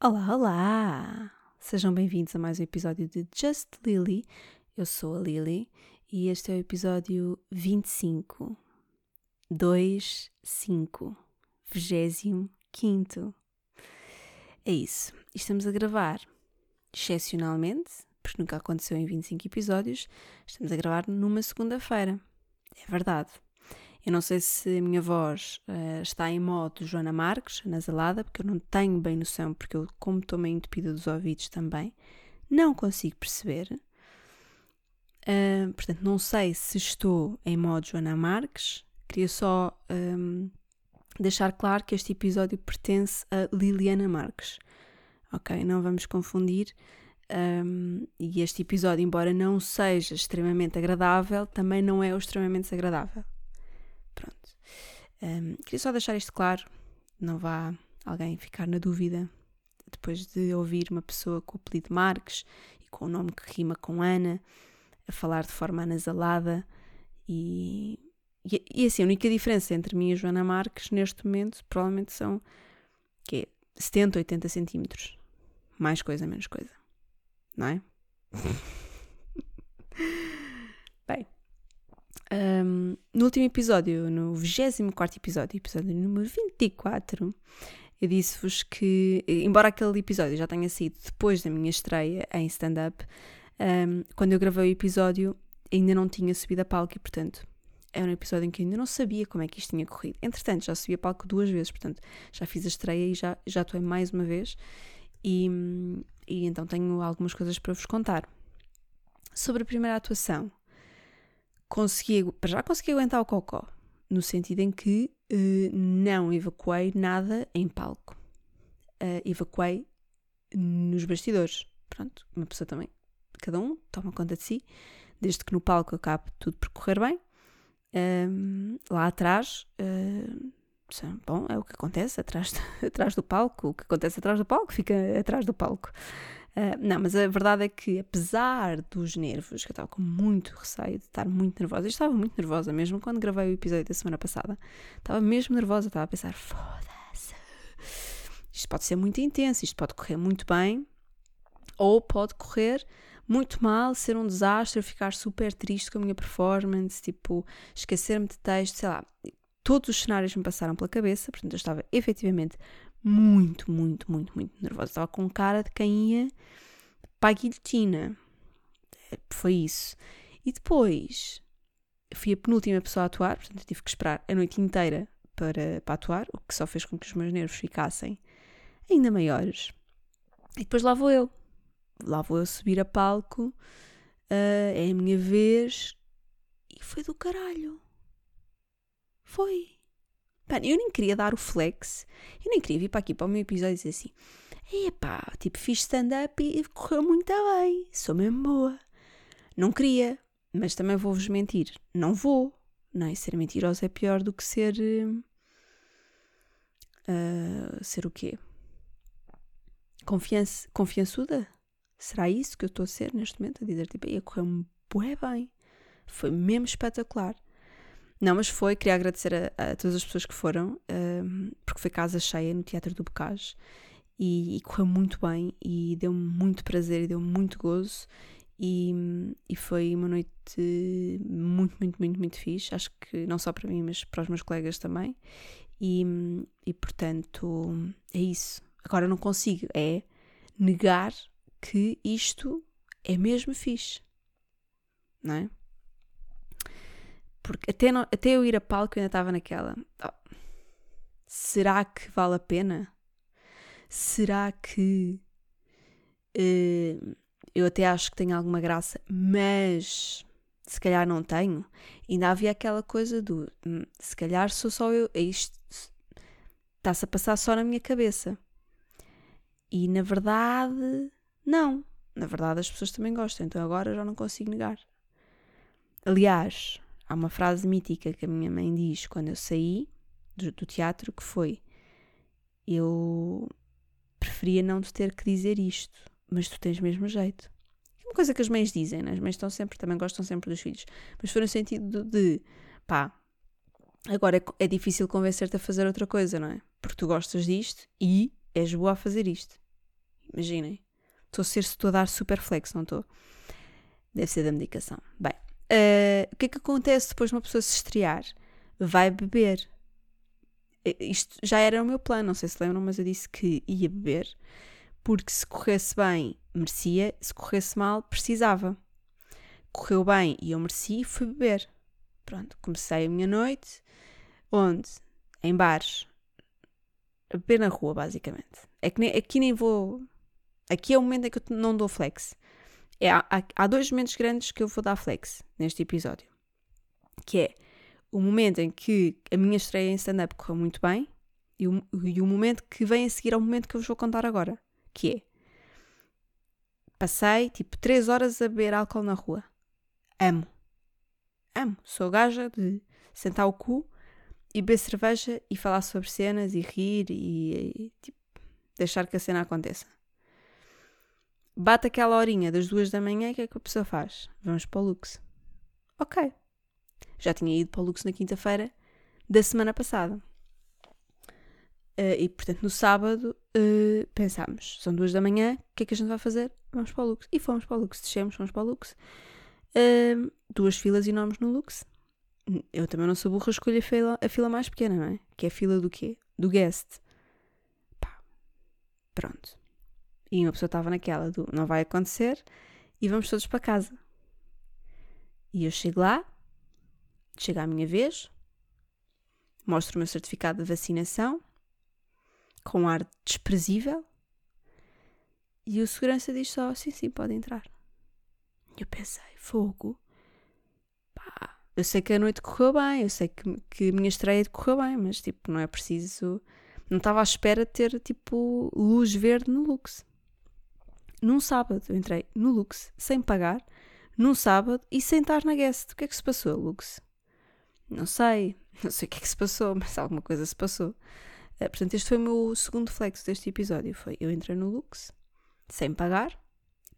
Olá, olá! Sejam bem-vindos a mais um episódio de Just Lily. Eu sou a Lily e este é o episódio 25. 2, 5, 25. É isso. Estamos a gravar excepcionalmente, porque nunca aconteceu em 25 episódios, estamos a gravar numa segunda-feira. É verdade. Eu não sei se a minha voz uh, está em modo Joana Marques, anasalada, porque eu não tenho bem noção, porque eu, como estou meio entupida dos ouvidos também, não consigo perceber. Uh, portanto, não sei se estou em modo Joana Marques. Queria só um, ehm, deixar claro que este episódio pertence a Liliana Marques. Ok? Não vamos confundir. Um, ehm, e este episódio, embora não seja extremamente agradável, também não é o extremamente desagradável. Um, queria só deixar isto claro, não vá alguém ficar na dúvida depois de ouvir uma pessoa com o apelido Marques e com o nome que rima com Ana a falar de forma anasalada e, e, e assim, a única diferença entre mim e Joana Marques neste momento provavelmente são que é 70, 80 centímetros. Mais coisa, menos coisa. Não é? Um, no último episódio, no 24 episódio, episódio número 24, eu disse-vos que, embora aquele episódio já tenha sido depois da minha estreia em stand-up, um, quando eu gravei o episódio ainda não tinha subido a palco e, portanto, era um episódio em que ainda não sabia como é que isto tinha corrido. Entretanto, já subi a palco duas vezes, portanto, já fiz a estreia e já, já atuei mais uma vez. E, e então tenho algumas coisas para vos contar. Sobre a primeira atuação, consegui, para já consegui aguentar o cocó, no sentido em que uh, não evacuei nada em palco. Uh, evacuei nos bastidores. Pronto, uma pessoa também, cada um toma conta de si, desde que no palco acabe tudo por correr bem. Uh, lá atrás, bom, é o que acontece atrás, atrás do palco. O que acontece atrás do palco fica atrás do palco. Uh, não, mas a verdade é que, apesar dos nervos, que eu estava com muito receio de estar muito nervosa, eu estava muito nervosa mesmo quando gravei o episódio da semana passada, estava mesmo nervosa, estava a pensar: foda-se, isto pode ser muito intenso, isto pode correr muito bem, ou pode correr muito mal, ser um desastre, ficar super triste com a minha performance, tipo, esquecer-me de texto, sei lá. Todos os cenários me passaram pela cabeça, portanto, eu estava efetivamente muito, muito, muito, muito nervosa. Estava com cara de quem ia para a guilhotina. Foi isso. E depois fui a penúltima pessoa a atuar, portanto tive que esperar a noite inteira para, para atuar, o que só fez com que os meus nervos ficassem ainda maiores. E depois lá vou eu. Lá vou eu subir a palco, uh, é a minha vez, e foi do caralho. Foi. Pá, eu nem queria dar o flex, eu nem queria vir para aqui para o meu episódio e dizer assim: epá, tipo, fiz stand-up e correu muito bem, sou mesmo boa. Não queria, mas também vou-vos mentir, não vou, não é? Ser mentirosa é pior do que ser. Uh, ser o quê? Confiança, confiançuda? Será isso que eu estou a ser neste momento? A dizer tipo, ia correu-me bem, foi mesmo espetacular. Não, mas foi, queria agradecer a, a todas as pessoas que foram, porque foi casa cheia no Teatro do Bocage e, e correu muito bem e deu-me muito prazer e deu-me muito gozo e, e foi uma noite muito, muito, muito, muito fixe, acho que não só para mim, mas para os meus colegas também e, e portanto é isso. Agora não consigo, é negar que isto é mesmo fixe, não é? Porque até, não, até eu ir a palco eu ainda estava naquela. Oh, será que vale a pena? Será que uh, eu até acho que tenho alguma graça, mas se calhar não tenho? Ainda havia aquela coisa do hum, se calhar sou só eu. É isto está-se a passar só na minha cabeça. E na verdade, não. Na verdade, as pessoas também gostam, então agora já não consigo negar. Aliás, Há uma frase mítica que a minha mãe diz quando eu saí do, teatro que foi eu preferia não te ter que dizer isto, mas tu tens mesmo jeito. É uma coisa que as mães dizem, né? as mães estão sempre, também gostam sempre dos filhos, mas foi no sentido de, pá, agora é, é difícil convencer-te a fazer outra coisa, não é? Porque tu gostas disto e és boa a fazer isto. Imaginem. Estou a ser, estou a dar super flex, não estou? Deve ser da medicação. Bem, uh, o que é que acontece depois de uma pessoa se estrear? Vai beber. Isto já era o meu plano, não sei se lembram, mas eu disse que ia beber, porque se corresse bem, merecia, se corresse mal, precisava. Correu bem e eu mereci, fui beber. Pronto, comecei a minha noite, onde? Em bares. A beber na rua, basicamente. É que nem, aqui nem vou. Aqui é o momento em que eu não dou flex. É, há, há dois momentos grandes que eu vou dar flex neste episódio. Que é o momento em que a minha estreia em stand-up correu muito bem e o, e o momento que vem a seguir ao momento que eu vos vou contar agora. Que é passei tipo 3 horas a beber álcool na rua. Amo. Amo. Sou gaja de sentar o cu e beber cerveja e falar sobre cenas e rir e, e tipo, deixar que a cena aconteça. Bate aquela horinha das duas da manhã, o que é que a pessoa faz? Vamos para o Lux. Ok. Já tinha ido para o Lux na quinta-feira da semana passada. Uh, e portanto, no sábado, uh, pensámos: são duas da manhã, o que é que a gente vai fazer? Vamos para o Lux. E fomos para o Lux, descemos, fomos para o Lux. Uh, duas filas enormes no Lux. Eu também não sou burra, escolho a fila, a fila mais pequena, não é? Que é a fila do quê? Do guest. Pá, pronto. E uma pessoa estava naquela do não vai acontecer e vamos todos para casa. E eu chego lá, chega a minha vez, mostro o meu certificado de vacinação, com um ar desprezível, e o segurança diz só: sim, sim, pode entrar. E eu pensei: fogo. Pá, eu sei que a noite correu bem, eu sei que, que a minha estreia correu bem, mas tipo, não é preciso. Não estava à espera de ter tipo luz verde no Lux num sábado. Eu entrei no Lux sem pagar, num sábado e sem estar na guest. O que é que se passou, Lux? Não sei, não sei o que é que se passou, mas alguma coisa se passou. Uh, portanto, este foi o meu segundo flex deste episódio. Foi eu entrei no Lux sem pagar,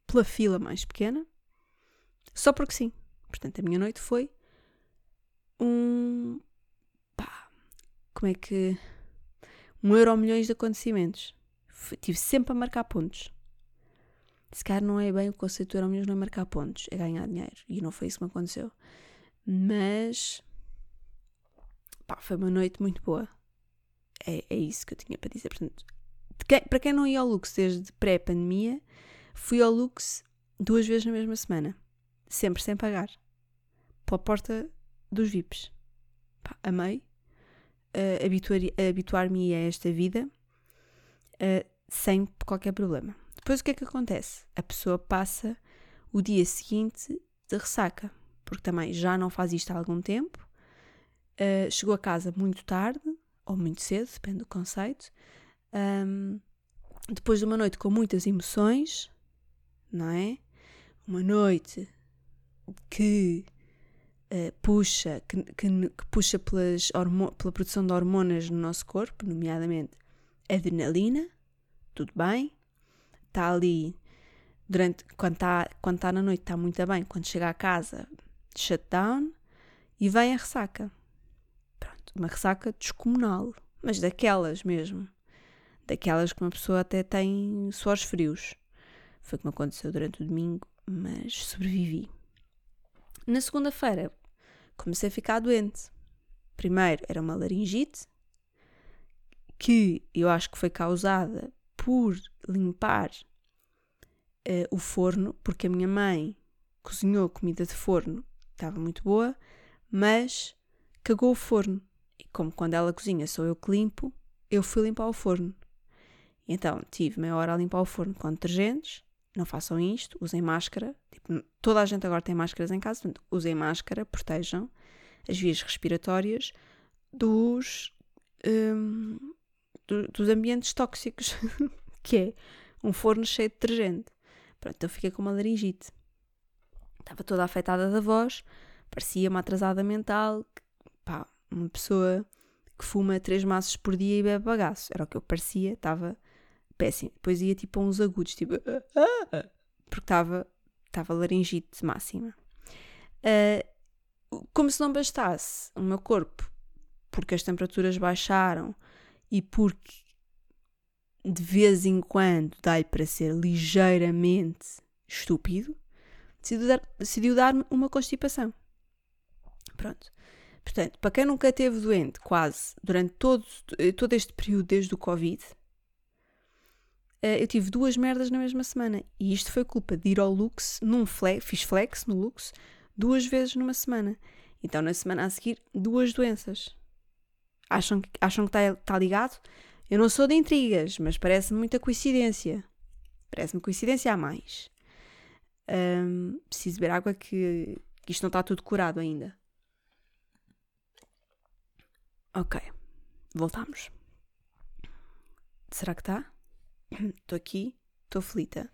pela fila mais pequena, só porque sim. Portanto, a minha noite foi um. pá. Como é que. Um euro milhões de acontecimentos. Tive sempre a marcar pontos se calhar não é bem o conceito do Euromilhões, não é marcar pontos, é ganhar dinheiro. E não foi isso que me aconteceu. Mas pá, foi uma noite muito boa. É, é isso que eu tinha para dizer. Portanto, quem, para quem não ia ao Lux desde pré-pandemia, fui ao Lux duas vezes na mesma semana. Sempre sem pagar. Pela porta dos VIPs. Pá, amei. Uh, Habituar-me a esta vida uh, sem qualquer problema. Depois o que é que acontece? A pessoa passa o dia seguinte de ressaca, porque também já não faz isto há algum tempo, uh, chegou a casa muito tarde, ou muito cedo, depende do conceito, um, depois de uma noite com muitas emoções, não é? Uma noite que uh, puxa, que, que, que, puxa pelas pela produção de hormonas no nosso corpo, nomeadamente adrenalina, tudo bem, está ali durante quando está quando tá na noite está muito bem, quando chega à casa, shutdown e vem a ressaca. Pronto, uma ressaca descomunal, mas daquelas mesmo. Daquelas que uma pessoa até tem suores frios. Foi como aconteceu durante o domingo, mas sobrevivi. Na segunda-feira comecei a ficar doente. Primeiro era uma laringite, que eu acho que foi causada por limpar uh, o forno, porque a minha mãe cozinhou comida de forno, estava muito boa, mas cagou o forno. E como quando ela cozinha sou eu que limpo, eu fui limpar o forno. Então tive meia hora a limpar o forno com detergentes. Não façam isto, usem máscara. Tipo, toda a gente agora tem máscaras em casa, portanto, usem máscara, protejam as vias respiratórias dos um, do, dos ambientes tóxicos, que é um forno cheio de detergente. Pronto, eu fiquei com uma laringite. Estava toda afetada da voz, parecia uma atrasada mental, pá, uma pessoa que fuma três maços por dia e bebe bagaço. Era o que eu parecia, estava péssimo. Depois ia tipo a uns agudos, tipo, porque estava, estava laringite máxima. Uh, como se não bastasse o meu corpo, porque as temperaturas baixaram e porque de vez em quando dá-lhe para ser ligeiramente estúpido, decidiu, dar, decidiu dar-me uma constipação. Pronto. Portanto, para quem nunca teve doente, quase, durante todo, todo este período desde o Covid, eh, eu tive duas merdas na mesma semana. E isto foi culpa de ir ao Lux, num flex, fiz flex no Lux, duas vezes numa semana. Então, na semana a seguir, duas doenças. Acham, acham que está tá ligado? Eu não sou de intrigas, mas parece-me muita coincidência. Parece-me coincidência a mais. Um, preciso beber água que, que isto não está tudo curado ainda. Ok, voltamos. Será que está? Estou aqui, estou aflita.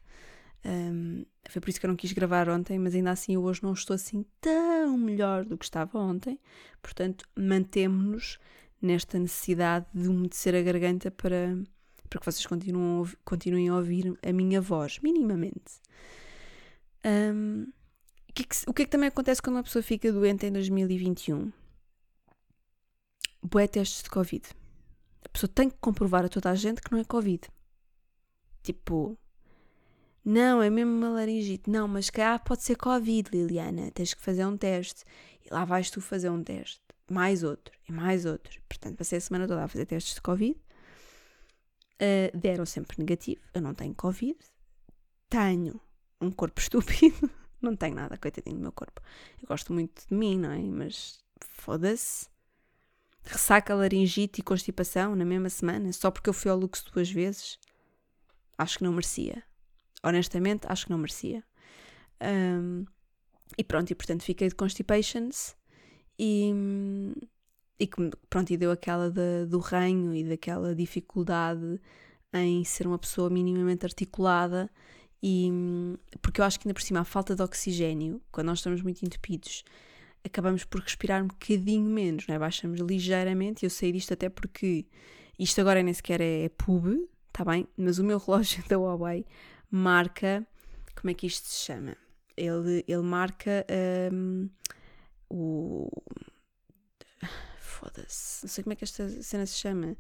Um, foi por isso que eu não quis gravar ontem, mas ainda assim eu hoje não estou assim tão melhor do que estava ontem. Portanto, mantemos-nos nesta necessidade de umedecer a garganta para, para que vocês continuem continuem a ouvir a minha voz, minimamente. Um, o, que é que, o que é que também acontece quando uma pessoa fica doente em 2021? bué testes de Covid. A pessoa tem que comprovar a toda a gente que não é Covid. Tipo, não, é mesmo uma laringite. Não, mas cá pode ser Covid, Liliana. Tens que fazer um teste. E lá vais tu fazer um teste. Mais outro. E mais outro. Portanto, passei a semana toda a fazer testes de Covid. Uh, deram sempre negativo. Eu não tenho Covid. Tenho um corpo estúpido. não tenho nada, coitadinho do meu corpo. Eu gosto muito de mim, não é? Mas foda-se ressaca, laringite e constipação na mesma semana, só porque eu fui ao luxo duas vezes, acho que não merecia. Honestamente, acho que não merecia. Um, e pronto, e portanto fiquei de constipations e, e pronto, e deu aquela de, do ranho e daquela dificuldade em ser uma pessoa minimamente articulada e porque eu acho que ainda por cima a falta de oxigênio, quando nós estamos muito entupidos, acabamos por respirar um bocadinho menos, não é? Baixamos ligeiramente. Eu sei disto até porque isto agora nem sequer é pub, tá bem? Mas o meu relógio da Huawei marca. Como é que isto se chama? Ele, ele marca um, o. Foda-se, não sei como é que esta cena se chama.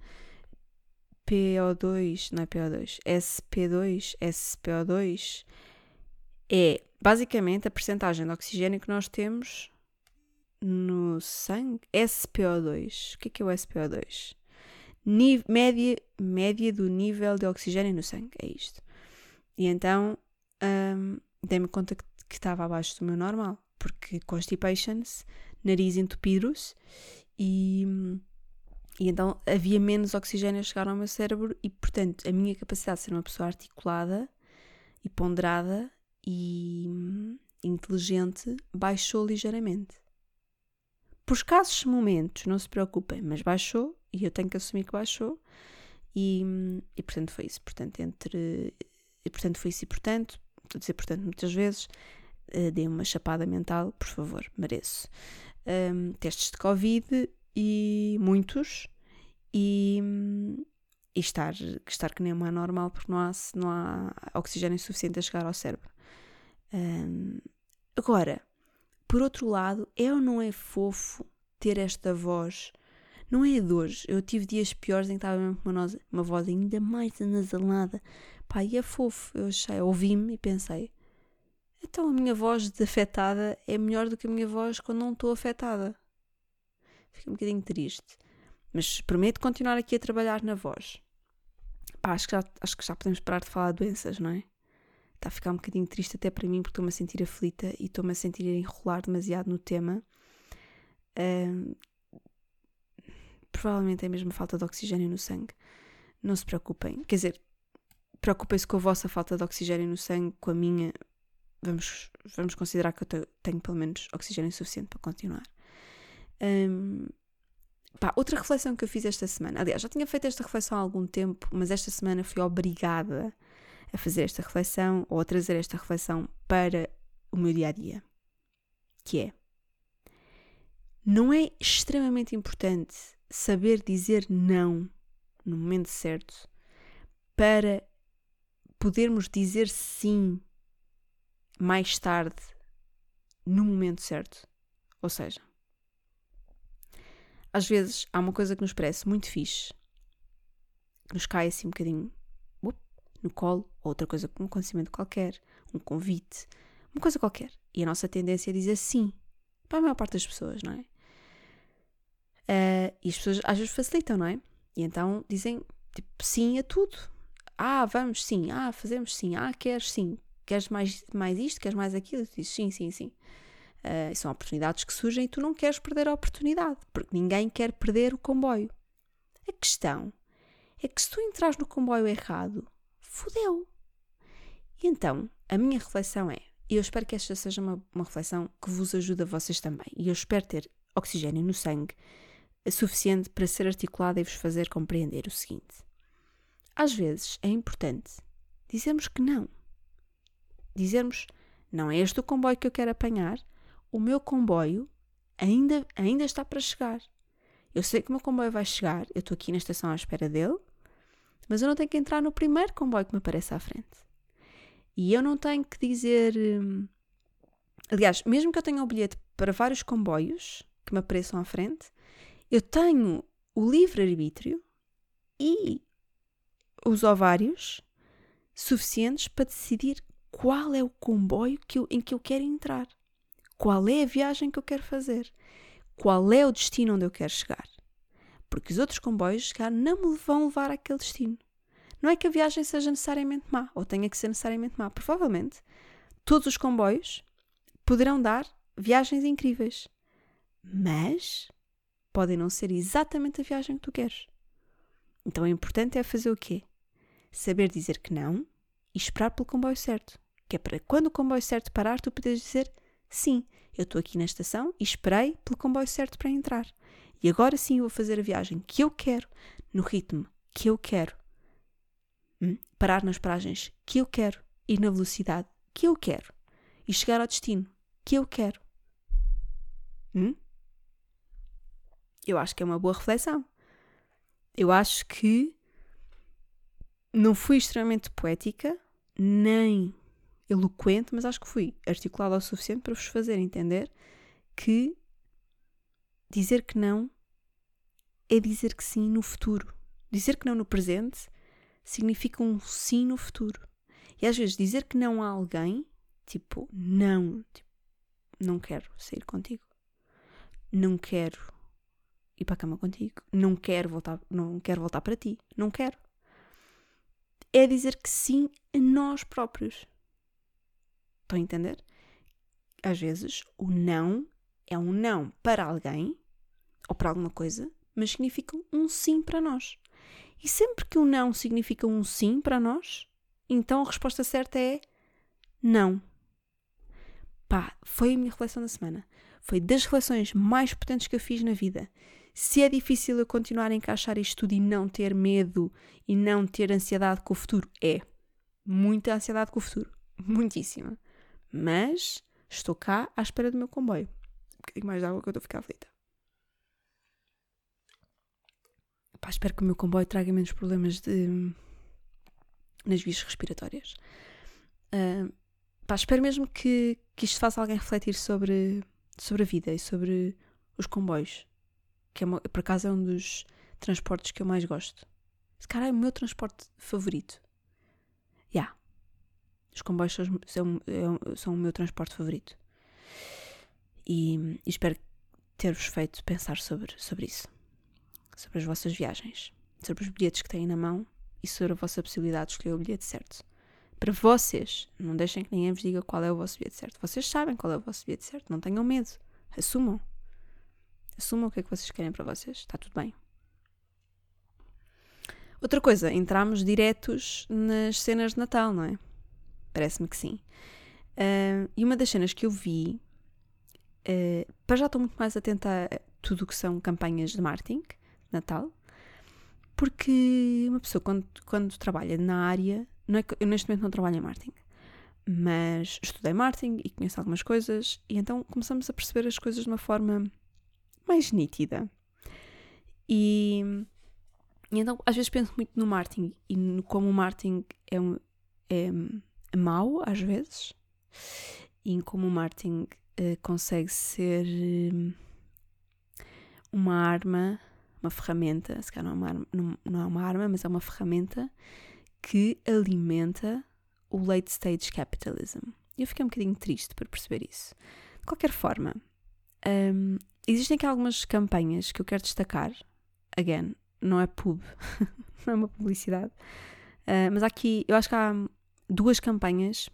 PO2, não é PO2, SP2, SPO2 é basicamente a percentagem de oxigênio que nós temos no sangue. SPO2. O que é que é o SPO2? Nível, média, média do nível de oxigênio no sangue. É isto. E então um, dei-me conta que estava abaixo do meu normal. Porque constipations, nariz entupido e, e então havia menos oxigênio a chegar ao meu cérebro e, portanto, a minha capacidade de ser uma pessoa articulada e ponderada e hum, inteligente baixou ligeiramente. Por escassos momentos, não se preocupem, mas baixou e eu tenho que assumir que baixou e, e portanto foi isso. Portanto, entre. E portanto foi isso e portanto, estou a dizer portanto muitas vezes, uh, dei uma chapada mental, por favor, mereço. Um, testes de Covid e muitos e, e estar, estar que nem uma normal porque não há, não há oxigênio suficiente a chegar ao cérebro. Um, agora, por outro lado, é ou não é fofo ter esta voz? Não é de hoje. Eu tive dias piores em que estava mesmo com uma, uma voz ainda mais anasalada. Pá, e é fofo. Eu ouvi-me e pensei: então a minha voz desafetada é melhor do que a minha voz quando não estou afetada. Fiquei um bocadinho triste. Mas prometo continuar aqui a trabalhar na voz. Pá, acho que já, acho que já podemos parar de falar de doenças, não é? está a ficar um bocadinho triste até para mim porque estou-me a sentir aflita e estou-me a sentir a enrolar demasiado no tema. Provavelmente é mesmo falta de oxigênio no sangue. Não se preocupem. Quer dizer, preocupem-se com a vossa falta de oxigênio no sangue, com a minha. Vamos, vamos considerar que eu tenho pelo menos oxigênio suficiente para continuar. Um, pá, outra reflexão que eu fiz esta semana. Aliás, já tinha feito esta reflexão há algum tempo, mas esta semana fui obrigada a fazer esta reflexão ou a trazer esta reflexão para o meu dia a dia, que é não é extremamente importante saber dizer não no momento certo para podermos dizer sim mais tarde no momento certo. Ou seja, às vezes há uma coisa que nos parece muito fixe, que nos cai assim um bocadinho no colo, ou outra coisa, um acontecimento qualquer, um convite, uma coisa qualquer. E a nossa tendência é dizer sim. Para a maior parte das pessoas, não é? Uh, e as pessoas às vezes facilitam, não é? E então dizem tipo, sim a tudo. Ah, vamos, sim. Ah, fazemos, sim. Ah, queres, sim. Queres mais, mais isto? Queres mais aquilo? E dizes sim, sim, sim. Uh, são oportunidades que surgem e tu não queres perder a oportunidade, porque ninguém quer perder o comboio. A questão é que se tu entras no comboio errado, fodeu. E então, a minha reflexão é, e eu espero que esta seja uma, uma reflexão que vos ajude a vocês também, e eu espero ter oxigênio no sangue suficiente para ser articulada e vos fazer compreender o seguinte. Às vezes é importante dizermos que não. Dizermos, não é este o comboio que eu quero apanhar, o meu comboio ainda, ainda está para chegar. Eu sei que o meu comboio vai chegar, eu estou aqui na estação à espera dele, mas eu não tenho que entrar no primeiro comboio que me aparece à frente. E eu não tenho que dizer. Hum, aliás, mesmo que eu tenha o bilhete para vários comboios que me apareçam à frente, eu tenho o livre-arbítrio e os ovários suficientes para decidir qual é o comboio que eu, em que eu quero entrar, qual é a viagem que eu quero fazer, qual é o destino onde eu quero chegar. Porque os outros comboios, chegar não me vão levar àquele destino. Não é que a viagem seja necessariamente má, ou tenha que ser necessariamente má. Provavelmente, todos os comboios poderão dar viagens incríveis. Mas podem não ser exatamente a viagem que tu queres. Então o importante é fazer o quê? Saber dizer que não e esperar pelo comboio certo. Que é para quando o comboio certo parar, tu podes dizer sim, eu estou aqui na estação e esperei pelo comboio certo para entrar. E agora sim eu vou fazer a viagem que eu quero, no ritmo que eu quero. Hum? Parar nas paragens que eu quero, ir na velocidade que eu quero e chegar ao destino que eu quero. Hum? Eu acho que é uma boa reflexão. Eu acho que não fui extremamente poética, nem eloquente, mas acho que fui articulada o suficiente para vos fazer entender que dizer que não é dizer que sim no futuro. Dizer que não no presente significa um sim no futuro. E às vezes dizer que não a alguém, tipo, não, tipo, não quero sair contigo. Não quero ir para a cama contigo. Não quero voltar, não quero voltar para ti. Não quero. É dizer que sim a nós próprios. Estão a entender? Às vezes o não é um não para alguém ou para alguma coisa, mas significa um sim para nós. E sempre que o um não significa um sim para nós, então a resposta certa é não. Pá, foi a minha reflexão da semana. Foi das reflexões mais potentes que eu fiz na vida. Se é difícil eu continuar a encaixar isto tudo e não ter medo e não ter ansiedade com o futuro, é. Muita ansiedade com o futuro. Muitíssima. Mas estou cá à espera do meu comboio. Um bocadinho mais de água que eu estou a ficar aflita. Pá, espero que o meu comboio traga menos problemas de, nas vias respiratórias. Uh, pá, espero mesmo que, que isto faça alguém refletir sobre, sobre a vida e sobre os comboios que é uma, por acaso é um dos transportes que eu mais gosto. Esse cara é o meu transporte favorito. Os comboios são, são, é são o meu transporte favorito. E, e espero ter-vos feito pensar sobre, sobre isso. Sobre as vossas viagens. Sobre os bilhetes que têm na mão e sobre a vossa possibilidade de escolher o bilhete certo. Para vocês, não deixem que ninguém vos diga qual é o vosso bilhete certo. Vocês sabem qual é o vosso bilhete certo. Não tenham medo. Assumam. Assumam o que é que vocês querem para vocês. Está tudo bem. Outra coisa, entramos diretos nas cenas de Natal, não é? Parece-me que sim. Uh, e uma das cenas que eu vi, uh, para já estou muito mais atenta a tudo o que são campanhas de marketing, Natal, porque uma pessoa quando, quando trabalha na área, não é que, eu neste momento não trabalho em marketing, mas estudei marketing e conheço algumas coisas, e então começamos a perceber as coisas de uma forma mais nítida. E, e, então, às vezes penso muito no marketing e no como o marketing é, um, é mau, às vezes, e em como o marketing uh, consegue ser uh, uma arma, uma ferramenta, se calhar não é uma arma, não, não é uma arma, mas é uma ferramenta que alimenta o late stage capitalism. Eu fiquei um bocadinho triste por perceber isso. De qualquer forma, um, existem aqui algumas campanhas que eu quero destacar. Again, não é pub, não é uma publicidade. Uh, mas aqui, eu acho que há duas campanhas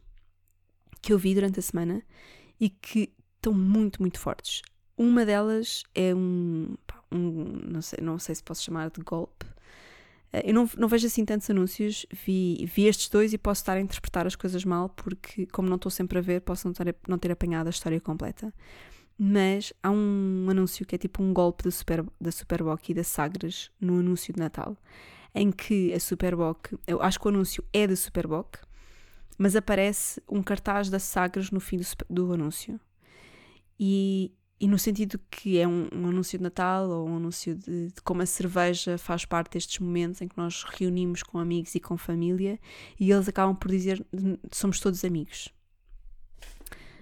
que eu vi durante a semana e que estão muito, muito fortes. Uma delas é um, um não, sei, não sei se posso chamar de golpe. Uh, eu não, não vejo assim tantos anúncios, vi, vi estes dois e posso estar a interpretar as coisas mal, porque, como não estou sempre a ver, posso não ter, não ter apanhado a história completa. Mas há um anúncio que é tipo um golpe da, Super, da Superboc e da Sagres no anúncio de Natal, em que a Superboc, eu acho que o anúncio é da Superboc, mas aparece um cartaz da Sagres no fim do, do anúncio. E, e no sentido que é um, um, anúncio de Natal ou um anúncio de, de, como a cerveja faz parte destes momentos em que nós reunimos com amigos e com família e eles acabam por dizer somos todos amigos.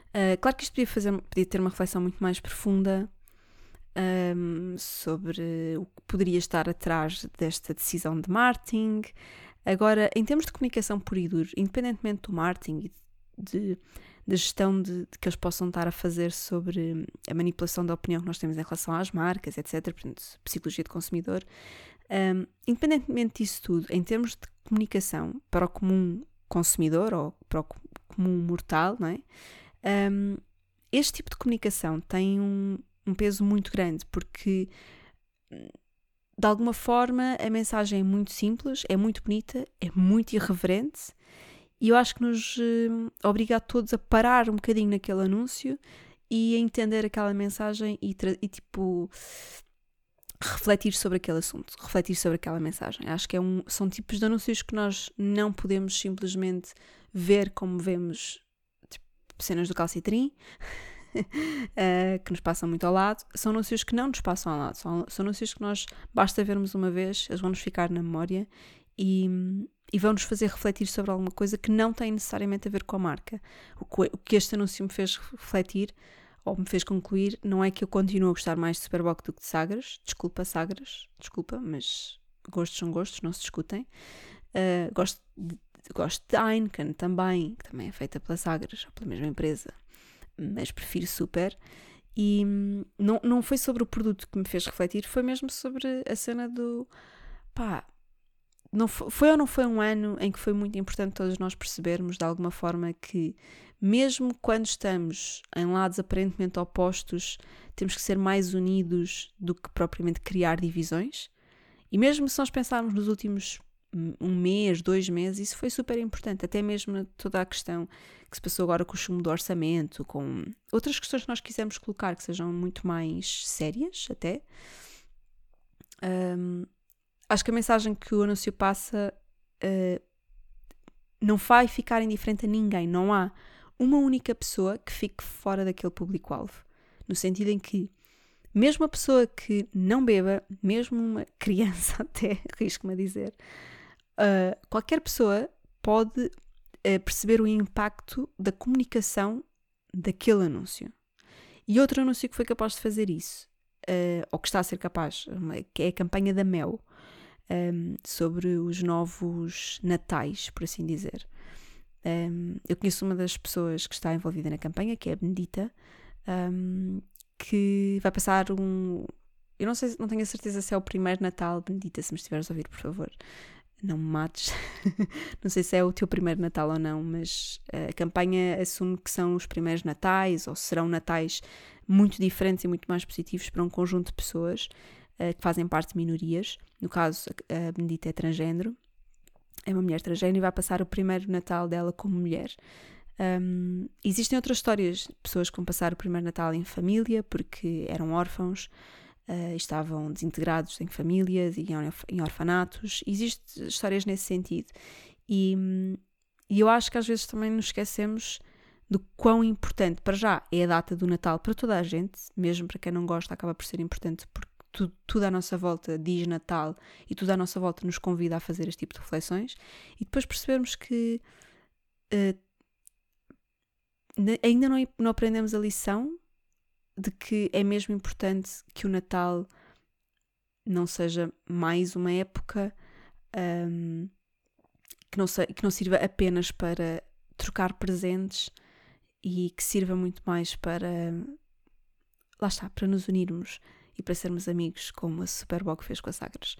Uh, claro que isto podia, fazer, podia ter uma reflexão muito mais profunda um, sobre o que poderia estar atrás desta decisão de marketing. Agora, em termos de comunicação por e duro, independentemente do marketing e de, da gestão de, de, que eles possam estar a fazer sobre a manipulação da opinião que nós temos em relação às marcas, etc., portanto, psicologia de consumidor, um, independentemente disso tudo, em termos de comunicação para o comum consumidor ou para o comum mortal, não é? Um, este tipo de comunicação tem um, um peso muito grande porque de alguma forma a mensagem é muito simples, é muito bonita, é muito irreverente e eu acho que nos uh, obriga a todos a parar um bocadinho naquele anúncio e a entender aquela mensagem e, e, tipo refletir sobre aquele assunto, refletir sobre aquela mensagem. Acho que é um, são tipos de anúncios que nós não podemos simplesmente ver como vemos cenas do calcitrim, uh, que nos passam muito ao lado, são anúncios que não nos passam ao lado, são, são anúncios que nós basta vermos uma vez, eles vão nos ficar na memória e, e vão nos fazer refletir sobre alguma coisa que não tem necessariamente a ver com a marca. O que, o que este anúncio me fez refletir ou me fez concluir não é que eu continuo a gostar mais de Superboc do que de Sagres, desculpa Sagres, desculpa, mas gostos são gostos, não se discutem. Uh, gosto de, Gosto de Heineken também, que também é feita pela Sagres, ou pela mesma empresa, mas prefiro super. E hum, não, não foi sobre o produto que me fez refletir, foi mesmo sobre a cena do pá. Não foi, foi ou não foi um ano em que foi muito importante todos nós percebermos de alguma forma que, mesmo quando estamos em lados aparentemente opostos, temos que ser mais unidos do que propriamente criar divisões? E mesmo se nós pensarmos nos últimos um mês, dois meses, isso foi super importante, até mesmo toda a questão que se passou agora com o chumbo do orçamento, com outras questões que nós quisemos colocar que sejam muito mais sérias até. Um, acho que a mensagem que o anúncio passa uh, não vai ficar indiferente a ninguém, não há uma única pessoa que fique fora daquele público-alvo, no sentido em que mesmo a pessoa que não beba, mesmo uma criança até, arrisco-me a dizer, uh, qualquer pessoa pode uh, perceber o impacto da comunicação daquele anúncio. E outro anúncio que foi capaz de fazer isso, uh, ou que está a ser capaz, que é a campanha da Mel, um, sobre os novos natais, por assim dizer. Um, eu conheço uma das pessoas que está envolvida na campanha, que é a Benedita, um, que vai passar um. Eu não sei, não tenho a certeza se é o primeiro Natal, Benedita, se me estiveres a ouvir, por favor não me mates. não sei se é o teu primeiro Natal ou não, mas eh, a campanha assume que são os primeiros Natais ou serão Natais muito diferentes e muito mais positivos para um conjunto de pessoas uh, que fazem parte de minorias. No caso, a Benedita é transgênero, é uma mulher transgênero e vai passar o primeiro Natal dela como mulher. Um, existem outras histórias de pessoas que vão passar o primeiro Natal em família porque eram órfãos uh, estavam desintegrados em famílias e em orfanatos. Existem histórias nesse sentido. E, e eu acho que às vezes também nos esquecemos do quão importante, para já, é a data do Natal para toda a gente, mesmo para quem não gosta, acaba por ser importante porque tudo, tudo à nossa volta diz Natal e tudo à nossa volta nos convida a fazer este tipo de reflexões. E depois percebermos que uh, ainda não, não aprendemos a lição de que é mesmo importante que o Natal não seja mais uma época um, que não, que não sirva apenas para trocar presentes e que sirva muito mais para. Lá está, para nos unirmos e para sermos amigos, como a Superboc fez com a Sagres.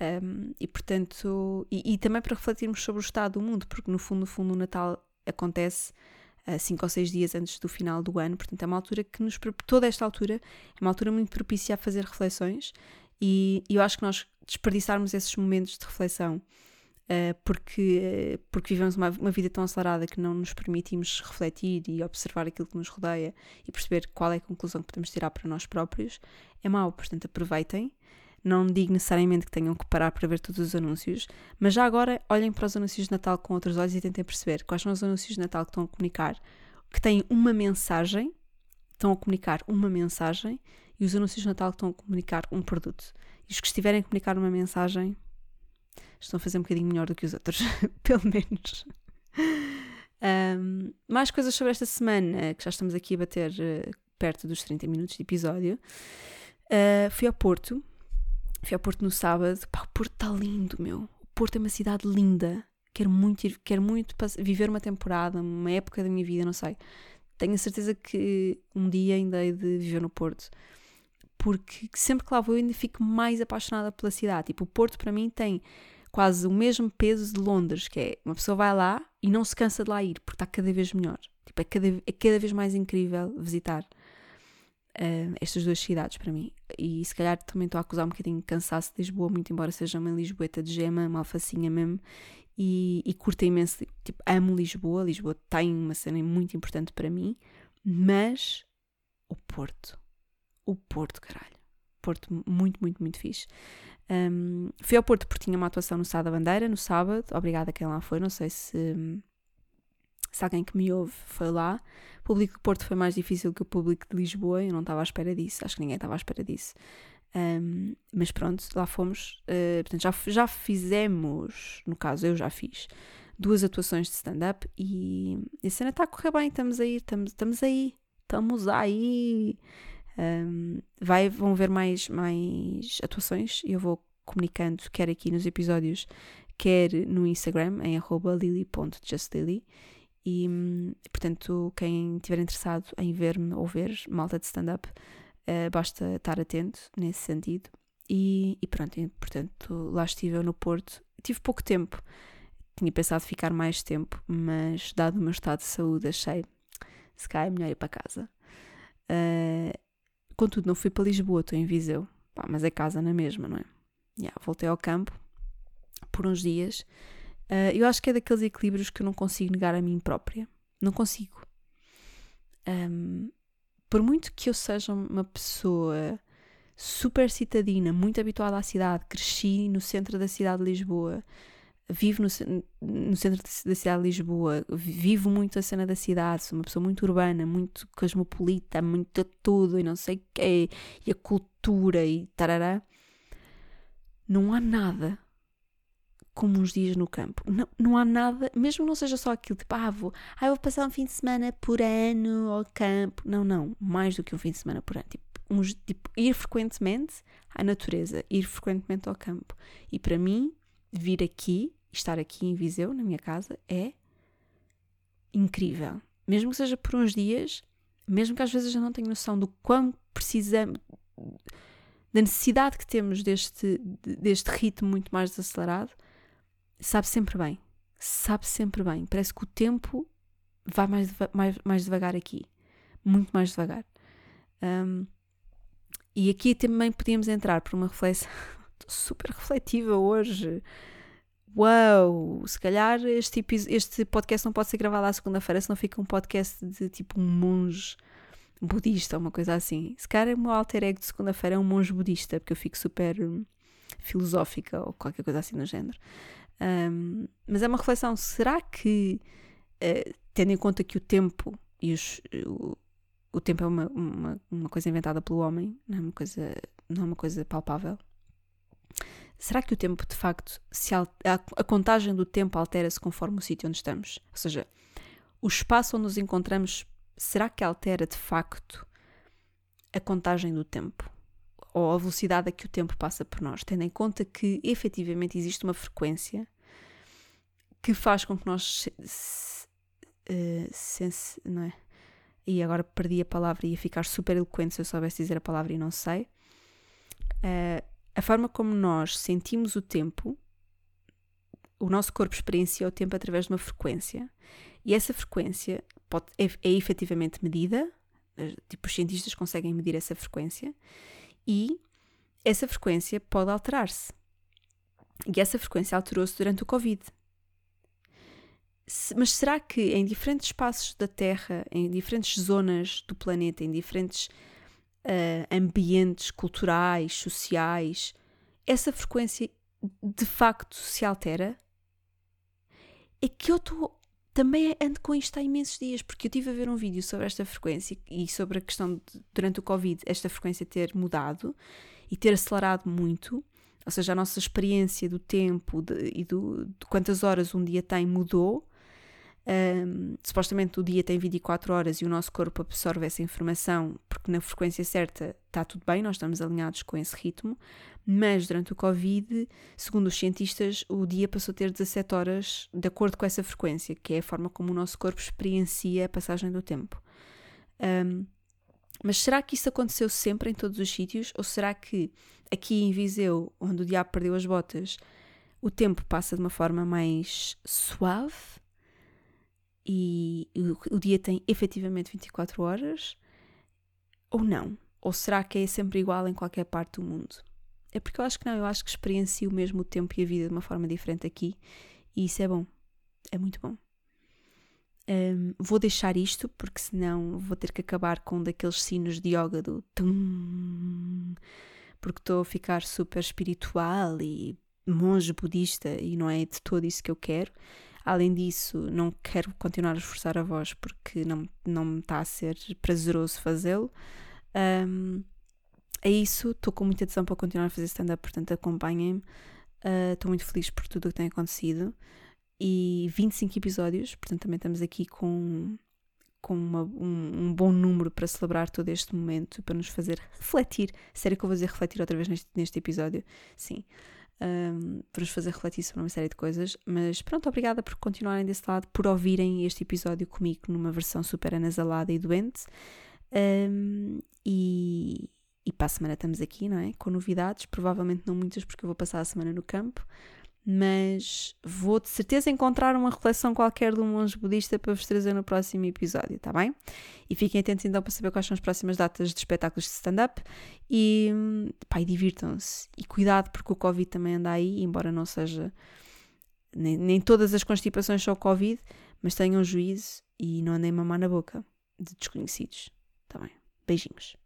Um, e portanto, e, e, também para refletirmos sobre o estado do mundo, porque no fundo, no fundo, o Natal acontece cinco ou seis dias antes do final do ano, portanto é uma altura que nos, toda esta altura é uma altura muito propícia a fazer reflexões e, e eu acho que nós desperdiçarmos esses momentos de reflexão uh, porque, uh, porque vivemos uma, uma, vida tão acelerada que não nos permitimos refletir e observar aquilo que nos rodeia e perceber qual é a conclusão que podemos tirar para nós próprios, é mau. Portanto, aproveitem. Não digo necessariamente que tenham que parar para ver todos os anúncios, mas já agora olhem para os anúncios de Natal com outros olhos e tentem perceber quais são os anúncios de Natal que estão a comunicar, que têm uma mensagem, estão a comunicar uma mensagem, e os anúncios de Natal que estão a comunicar um produto. E os que estiverem a comunicar uma mensagem estão a fazer um bocadinho melhor do que os outros, pelo menos. Um, mais coisas sobre esta semana, que já estamos aqui a bater uh, perto dos 30 minutos de episódio. Uh, fui ao Porto Fui ao Porto no sábado. Pá, o Porto está lindo, meu. O Porto é uma cidade linda. Quero muito, ir, quero muito viver uma temporada, uma época da minha vida, não sei. Tenho a certeza que um dia ainda hei de viver no Porto. Porque sempre que lá vou eu ainda fico mais apaixonada pela cidade. Tipo, o Porto para mim tem quase o mesmo peso de Londres, que é uma pessoa vai lá e não se cansa de lá ir, porque está cada vez melhor. Tipo, é cada, é cada vez mais incrível visitar uh, estas duas cidades para mim. E se calhar também estou a acusar um bocadinho de cansaço de Lisboa, muito embora seja uma Lisboeta de gema, uma alfacinha mesmo. E, e curto imenso, tipo, amo Lisboa. Lisboa tem uma cena muito importante para mim, mas o Porto, o Porto, caralho. Porto muito, muito, muito fixe. Um, fui ao Porto porque tinha uma atuação no Sá da Bandeira no sábado. Obrigada a quem lá foi. Não sei se, se alguém que me ouve foi lá. O público do Porto foi mais difícil que o público de Lisboa, eu não estava à espera disso, acho que ninguém estava à espera disso. Um, mas pronto, lá fomos. Uh, portanto, já, já fizemos, no caso, eu já fiz duas atuações de stand-up e a cena está a correr bem, estamos aí, estamos, estamos aí, estamos aí. Um, vai, vão ver mais, mais atuações e eu vou comunicando, quer aqui nos episódios, quer no Instagram, em lily.justlily. E, portanto, quem estiver interessado em ver-me ou ver malta de stand-up, uh, basta estar atento nesse sentido. E, e pronto, e, portanto, lá estive eu no Porto. Tive pouco tempo, tinha pensado ficar mais tempo, mas dado o meu estado de saúde, achei se calhar é melhor ir para casa. Uh, contudo, não fui para Lisboa, estou em Viseu. Pá, mas é casa na mesma, não é? Yeah, voltei ao campo por uns dias Uh, eu acho que é daqueles equilíbrios que eu não consigo negar a mim própria. Não consigo. Um, por muito que eu seja uma pessoa super citadina, muito habituada à cidade, cresci no centro da cidade de Lisboa, vivo no, no centro da cidade de Lisboa, vivo muito a cena da cidade, sou uma pessoa muito urbana, muito cosmopolita, muito tudo e não sei o quê, e a cultura e tarará. Não há nada como uns dias no campo. Não, não há nada, mesmo não seja só aquilo, tipo, ah, vou, ah, vou passar um fim de semana por ano ao campo. Não, não, mais do que um fim de semana por ano. Tipo, uns, tipo, ir frequentemente à natureza, ir frequentemente ao campo. E para mim, vir aqui, estar aqui em Viseu, na minha casa, é incrível. Mesmo que seja por uns dias, mesmo que às vezes eu não tenha noção do quão precisamos, da necessidade que temos deste, deste ritmo muito mais desacelerado, sabe sempre bem. Sabe sempre bem. Parece que o tempo vai mais, mais, mais devagar aqui. Muito mais devagar. Um, e aqui também podíamos entrar por uma reflexão. Super refletiva hoje. Uau! Se calhar este, este podcast não pode ser gravado à segunda-feira, senão fica um podcast de tipo um monge budista, uma coisa assim. Se calhar o meu alter ego de segunda-feira é um monge budista, porque eu fico super hum, filosófica ou qualquer coisa assim no género. Um, mas é uma reflexão: será que, uh, tendo em conta que o tempo e os, o, o tempo é uma, uma, uma, coisa inventada pelo homem, não é uma coisa, não é uma coisa palpável? Será que o tempo, de facto, se a, a contagem do tempo altera-se conforme o sítio onde estamos? Ou seja, o espaço onde nos encontramos, será que altera de facto a contagem do tempo? Ou a velocidade a que o tempo passa por nós, tendo em conta que efetivamente existe uma frequência que faz com que nós. Uh, sense, não é? E agora perdi a palavra e ia ficar super eloquente se eu soubesse dizer a palavra e não sei. Uh, a forma como nós sentimos o tempo, o nosso corpo experiencia o tempo através de uma frequência. E essa frequência pode, é, é efetivamente medida, tipo, os cientistas conseguem medir essa frequência, e essa frequência pode alterar-se. E essa frequência alterou-se durante o Covid. Mas será que em diferentes espaços da Terra, em diferentes zonas do planeta, em diferentes uh, ambientes culturais, sociais, essa frequência de facto se altera? É que eu estou. Também ando com isto há imensos dias, porque eu estive a ver um vídeo sobre esta frequência e sobre a questão de, durante o Covid, esta frequência ter mudado e ter acelerado muito ou seja, a nossa experiência do tempo de, e do, de quantas horas um dia tem mudou. Um, supostamente o dia tem 24 horas e o nosso corpo absorve essa informação porque na frequência certa está tudo bem, nós estamos alinhados com esse ritmo, mas durante o Covid, segundo os cientistas, o dia passou a ter 17 horas de acordo com essa frequência, que é a forma como o nosso corpo experiencia a passagem do tempo. Um, mas será que isso aconteceu sempre em todos os sítios? Ou será que aqui em Viseu, onde o diabo perdeu as botas, o tempo passa de uma forma mais suave e o, dia tem efetivamente 24 horas? Ou não? Ou será que é sempre igual em qualquer parte do mundo? É porque eu acho que não, eu acho que experiencio mesmo o tempo e a vida de uma forma diferente aqui e isso é bom, é muito bom. Um, vou deixar isto porque senão vou ter que acabar com um daqueles sinos de yoga do tum, porque estou a ficar super espiritual e monge budista e não é de todo isso que eu quero. Além disso, não quero continuar a esforçar a voz porque não, não me está a ser prazeroso fazê-lo. Um, é isso, estou com muita atenção para continuar a fazer stand-up, portanto acompanhem-me. Ah, estou uh, muito feliz por tudo o que tem acontecido e 25 episódios, portanto também estamos aqui com, com uma, um, um, bom número para celebrar todo este momento, para nos fazer refletir. Sério que eu vou dizer refletir outra vez neste, neste episódio? Sim. Um, nos fazer refletir sobre uma série de coisas. Mas pronto, obrigada por continuarem desse lado, por ouvirem este episódio comigo numa versão super anasalada e doente. Um, e, e para a semana estamos aqui, não é? Com novidades, provavelmente não muitas, porque eu vou passar a semana no campo mas vou de certeza encontrar uma reflexão qualquer de um monge budista para vos trazer no próximo episódio, tá bem? E fiquem atentos então para saber quais são as próximas datas de espetáculos de stand-up e, pá, divirtam-se. E cuidado porque o Covid também anda aí, embora não seja. Nem, nem todas as constipações são Covid, mas tenham juízo e não andem mamar na boca de desconhecidos, tá bem? Beijinhos.